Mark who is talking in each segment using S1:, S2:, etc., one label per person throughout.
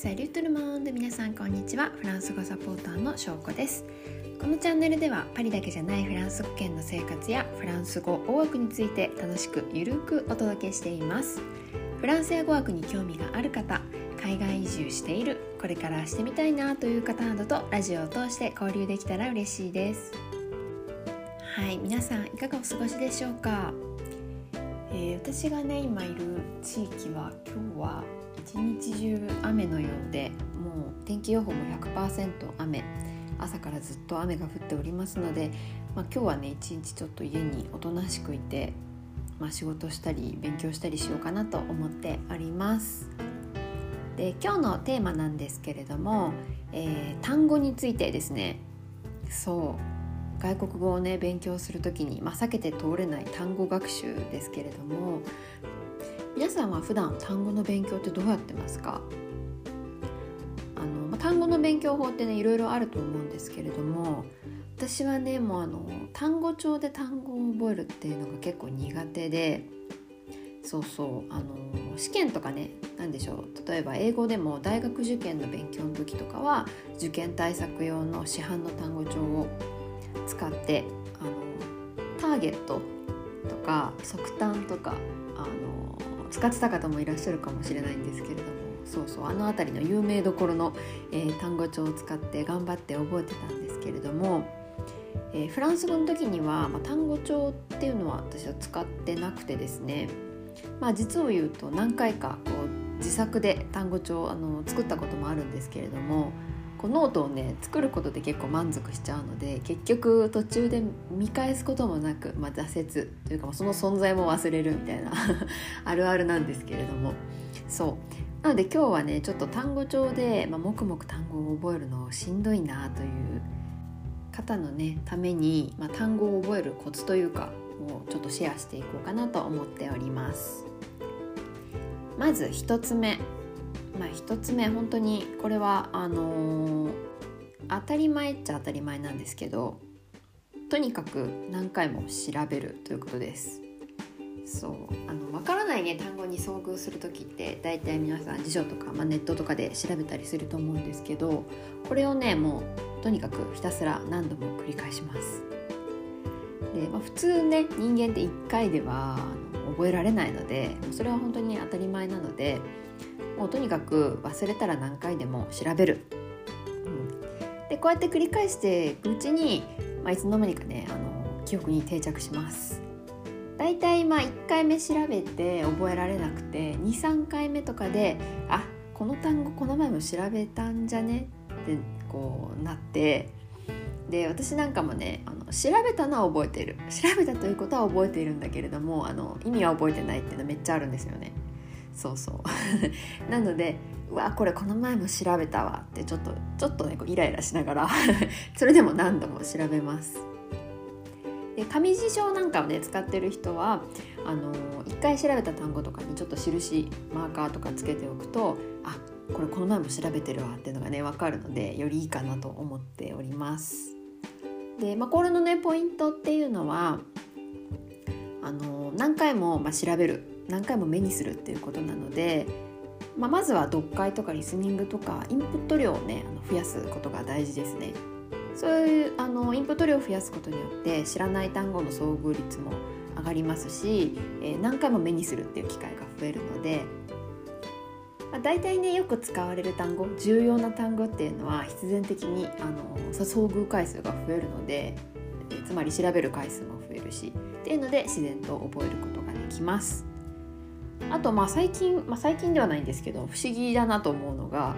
S1: サリュートルモンド皆さんこんにちは。フランス語サポーターのしょうこです。このチャンネルではパリだけじゃないフランス語圏の生活やフランス語語学について楽しくゆるくお届けしています。フランスや語学に興味がある方海外移住しているこれからしてみたいなという方などとラジオを通して交流できたら嬉しいです。はい皆さんいかがお過ごしでしょうか、えー、私がね今いる地域は今日は一日中雨のようでもう天気予報も100%雨。朝からずっと雨が降っておりますので、まあ、今日はね一日ちょっと家におとなしくいて、まあ、仕事したり勉強したりしようかなと思っております。で今日のテーマなんですけれども、えー、単語についてですね。そう。外国語をね勉強する時に、まあ、避けて通れない単語学習ですけれどもさんは普段単語の勉強ってどうやってますか？あの、単語の勉強法ってねいろいろあると思うんですけれども私はねもうあの単語帳で単語を覚えるっていうのが結構苦手でそうそうあの試験とかね何でしょう例えば英語でも大学受験の勉強の時とかは受験対策用の市販の単語帳を使ってあのターゲットとか即単とかあの使ってた方もいらっしゃるかもしれないんですけれどもそうそうあの辺りの有名どころの、えー、単語帳を使って頑張って覚えてたんですけれども、えー、フランス語の時には、まあ、単語帳っていうのは私は使ってなくてですね、まあ、実を言うと何回かこう自作で単語帳あの作ったこともあるんですけれどもこうノートをね作ることで結構満足しちゃうので結局途中で見返すこともなく、まあ、挫折というかその存在も忘れるみたいな あるあるなんですけれども。そう。なので今日はねちょっと単語帳で、まあ、黙々単語を覚えるのしんどいなという方のねために、まあ、単語を覚えるコツというかをちょっとシェアしていこうかなと思っております。まず1つ目。まあ、1つ目本当にこれはあのー、当たり前っちゃ当たり前なんですけどとにかく何回も調べるということです。そうあの分からないね単語に遭遇する時って大体皆さん辞書とか、まあ、ネットとかで調べたりすると思うんですけどこれをねもうとにかくひたすら何度も繰り返します。で、まあ、普通ね人間って1回では覚えられないのでそれは本当に当たり前なのでもうとにかく忘れたら何回でも調べる、うん、でこうやって繰り返していくうちに、まあ、いつの間にかねあの記憶に定着します。だいたいまあ1回目調べて覚えられなくて23回目とかであこの単語この前も調べたんじゃね？ってこうなってで私なんかもねあの調べたのは覚えている。調べたということは覚えているんだけれどもあの意味は覚えてないっていうのめっちゃあるんですよね。そうそう。なのでうわこれこの前も調べたわってちょっとちょっとねこうイライラしながら それでも何度も調べます。で紙辞書なんかをね使ってる人はあの一回調べた単語とかにちょっと印マーカーとかつけておくとあこれこの前も調べてるわっていうのがね分かるのでよりいいかなと思っております。で、まあ、これのねポイントっていうのはあの何回も、まあ、調べる何回も目にするっていうことなので、まあ、まずは読解とかリスニングとかインプット量をねあの増やすことが大事ですね。そういうあのインプット量を増やすことによって知らない単語の遭遇率も上がりますし、えー、何回も目にするっていう機会が増えるので、まあ、大体ねよく使われる単語重要な単語っていうのは必然的にあの遭遇回数が増えるので、え、つまり調べる回数も増えるしっていうので自然と覚えることができます。あとまあ最近、まあ、最近ではないんですけど不思議だなと思うのが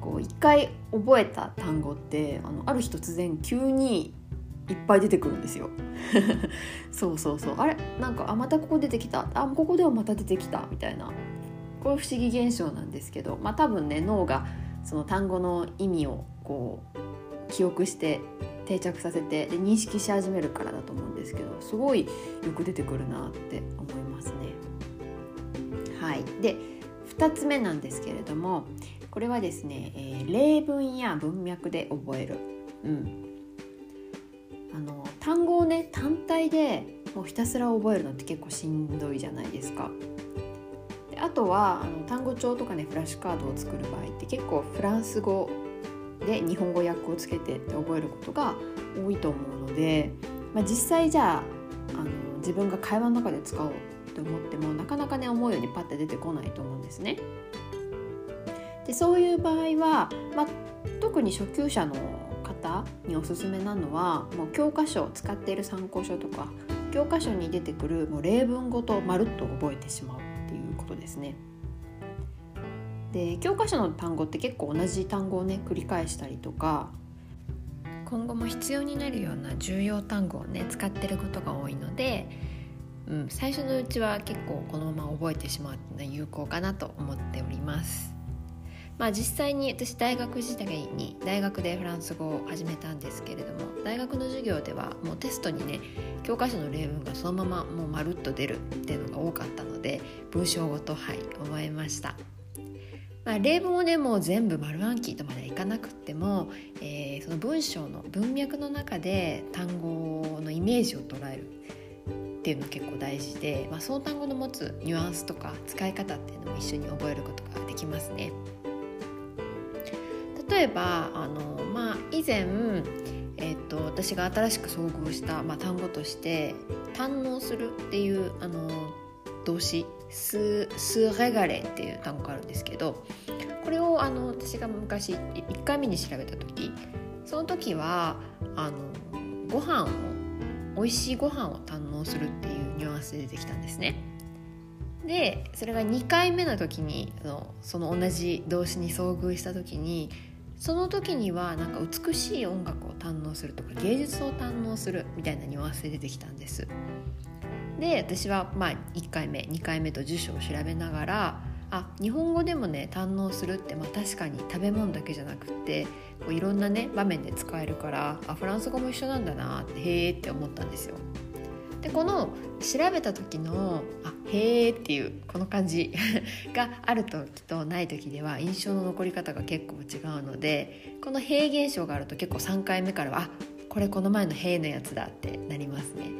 S1: こう一回覚えた単語ってあのある日突然急にいっぱい出てくるんですよ。そうそうそう。あれなんかあまたここ出てきた。あここではまた出てきた。みたいな。これ不思議現象なんですけどまあ多分ね脳がその単語の意味をこう記憶して定着させてで認識し始めるからだと思うんですけどすごいよく出てくるなって思いますね。はい、で2つ目なんですけれどもこれはですね、えー、例文や文脈で覚える、うん、あの単語をね単体でもうひたすら覚えるのって結構しんどいじゃないですか。あとはあの単語帳とかねフラッシュカードを作る場合って結構フランス語で日本語訳をつけてって覚えることが多いと思うので、まあ、実際じゃああの自分が会話の中で使おうと思ってもなかなかね思うようにパッて出てこないと思うんですね。でそういう場合は、まあ、特に初級者の方におすすめなのはもう教科書を使っている参考書とか教科書に出てくるもう例文ごとまるっと覚えてしまうことですね。で教科書の単語って結構同じ単語をね繰り返したりとか今後も必要になるような重要単語をね使ってることが多いので、うん、最初のうちは結構このまま覚えてしまうっていうのは有効かなと思っております。まあ、実際に私大学時代に大学でフランス語を始めたんですけれども大学の授業ではもうテストにね教科書の例文がそのままもうまるっと出るっていうのが多かったので文章ごとはい覚えました。まあ、例文をねもう全部丸暗記とまではいかなくっても、えー、その文章の文脈の中で単語のイメージを捉えるっていうの結構大事で、まあ、その単語の持つニュアンスとか使い方っていうのも一緒に覚えることができますね。例えばあの、まあ、以前、えーと、私が新しく遭遇した、まあ、単語として「堪能する」っていうあの動詞ス「スレガレ」っていう単語があるんですけどこれをあの私が昔1回目に調べた時その時はあのご飯を美味しいご飯を堪能するっていうニュアンスで出てきたんですね。でそれが2回目の時にそのその同じ動詞に遭遇した時にその時にはなんか美しい音楽を堪能するとか芸術を堪能するみたいなニュアンスで出てきたんです。で私はまあ1回目2回目と辞書を調べながらあ日本語でもね堪能するってまあ確かに食べ物だけじゃなくってこういろんなね場面で使えるからあフランス語も一緒なんだなってへえって思ったんですよ。でこの調べた時の「あへえ」っていうこの感じ がある時とない時では印象の残り方が結構違うのでこの「へえ」現象があると結構3回目からは「あこれこの前の「へえ」のやつだってなりますね。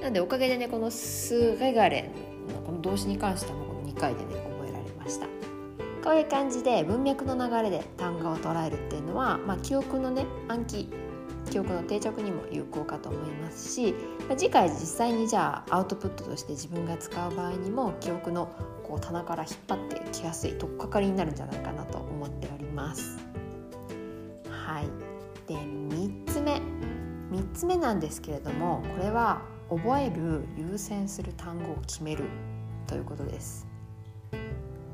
S1: なんでおかげでねこの「スレガレ」のこの動詞に関してもこの2回でね覚えられましたこういう感じで文脈の流れで単語を捉えるっていうのは、まあ、記憶のね暗記記憶の定着にも有効かと思いますし、次回実際にじゃあアウトプットとして自分が使う場合にも記憶のこう棚から引っ張ってきやすい取っかかりになるんじゃないかなと思っております。はい。で3つ目。3つ目なんですけれどもこれは覚える優先する単語を決めるということです。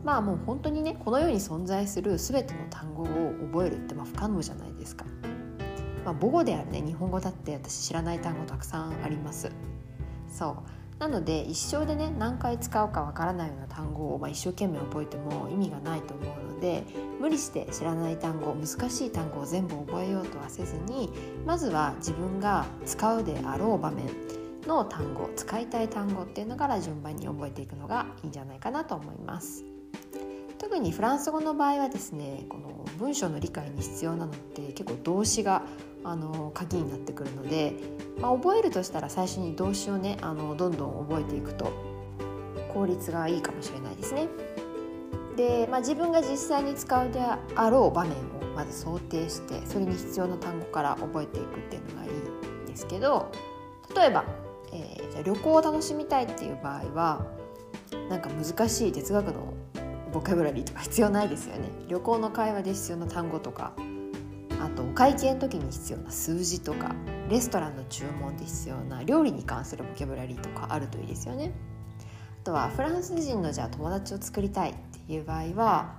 S1: まあもう本当にねこの世に存在する全ての単語を覚えるってまあ不可能じゃないですか、まあ、母語であるね日本語だって私知らない単語たくさんあります。そう。なので一生でね何回使うかわからないような単語を、まあ、一生懸命覚えても意味がないと思うので無理して知らない単語難しい単語を全部覚えようとはせずにまずは自分が使うであろう場面の単語使いたい単語っていうのから順番に覚えていくのがいいんじゃないかなと思います。特にフランス語の場合はですねこの文章の理解に必要なのって結構動詞があの鍵になってくるので、まあ、覚えるとしたら最初に動詞をねあのどんどん覚えていくと効率がいいかもしれないですね。で、まあ、自分が実際に使うであろう場面をまず想定してそれに必要な単語から覚えていくっていうのがいいんですけど例えばえー、じゃ旅行を楽しみたいっていう場合はなんか難しい哲学のボキャブラリーとか必要ないですよね旅行の会話で必要な単語とかあとお会計の時に必要な数字とかレストランの注文で必要な料理に関するボキャブラリーとかあるといいですよねあとはフランス人のじゃあ友達を作りたいっていう場合は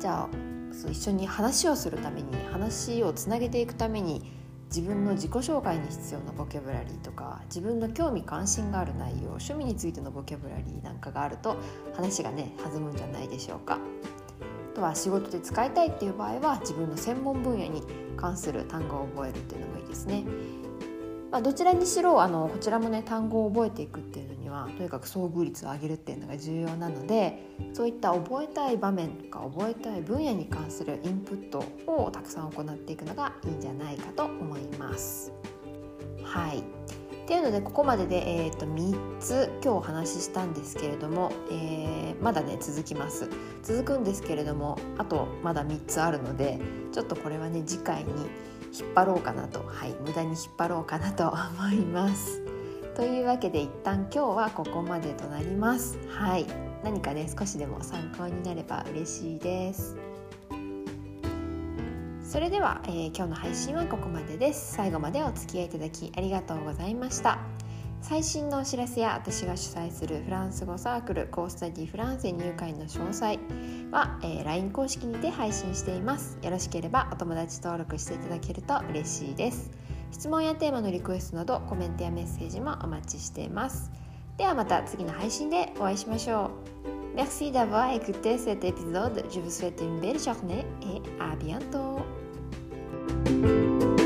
S1: じゃあそう一緒に話をするために話をつなげていくために自分の自己紹介に必要なボキャブラリーとか自分の興味関心がある内容趣味についてのボキャブラリーなんかがあると話がね弾むんじゃないでしょうか。あとは仕事で使いたいっていう場合は自分の専門分野に関する単語を覚えるっていうのもいいですね。まあ、どちらにしろあのこちらもね単語を覚えていくっていうのにはとにかく遭遇率を上げるっていうのが重要なのでそういった覚えたい場面とか覚えたい分野に関するインプットをたくさん行っていくのがいいんじゃないかと思います。はいっていうのでここまでで、えー、と3つ今日お話ししたんですけれども、えー、まだね続きます続くんですけれどもあとまだ3つあるのでちょっとこれはね次回に引っ張ろうかなとはい無駄に引っ張ろうかなと 思います。というわけで一旦今日はここまでとなります。はい何かね少しでも参考になれば嬉しいです。それでは、えー、今日の配信はここまでです。最後までお付き合いいただきありがとうございました。最新のお知らせや私が主催するフランス語サークルコースタディフランセ入会の詳細は、えー、LINE 公式にて配信しています。よろしければお友達登録していただけると嬉しいです。質問やテーマのリクエストなどコメントやメッセージもお待ちしています。ではまた次の配信でお会いしましょう Merci d'avoir écouté cet épisode. Je vous souhaite une belle journée et à bientôt. thank you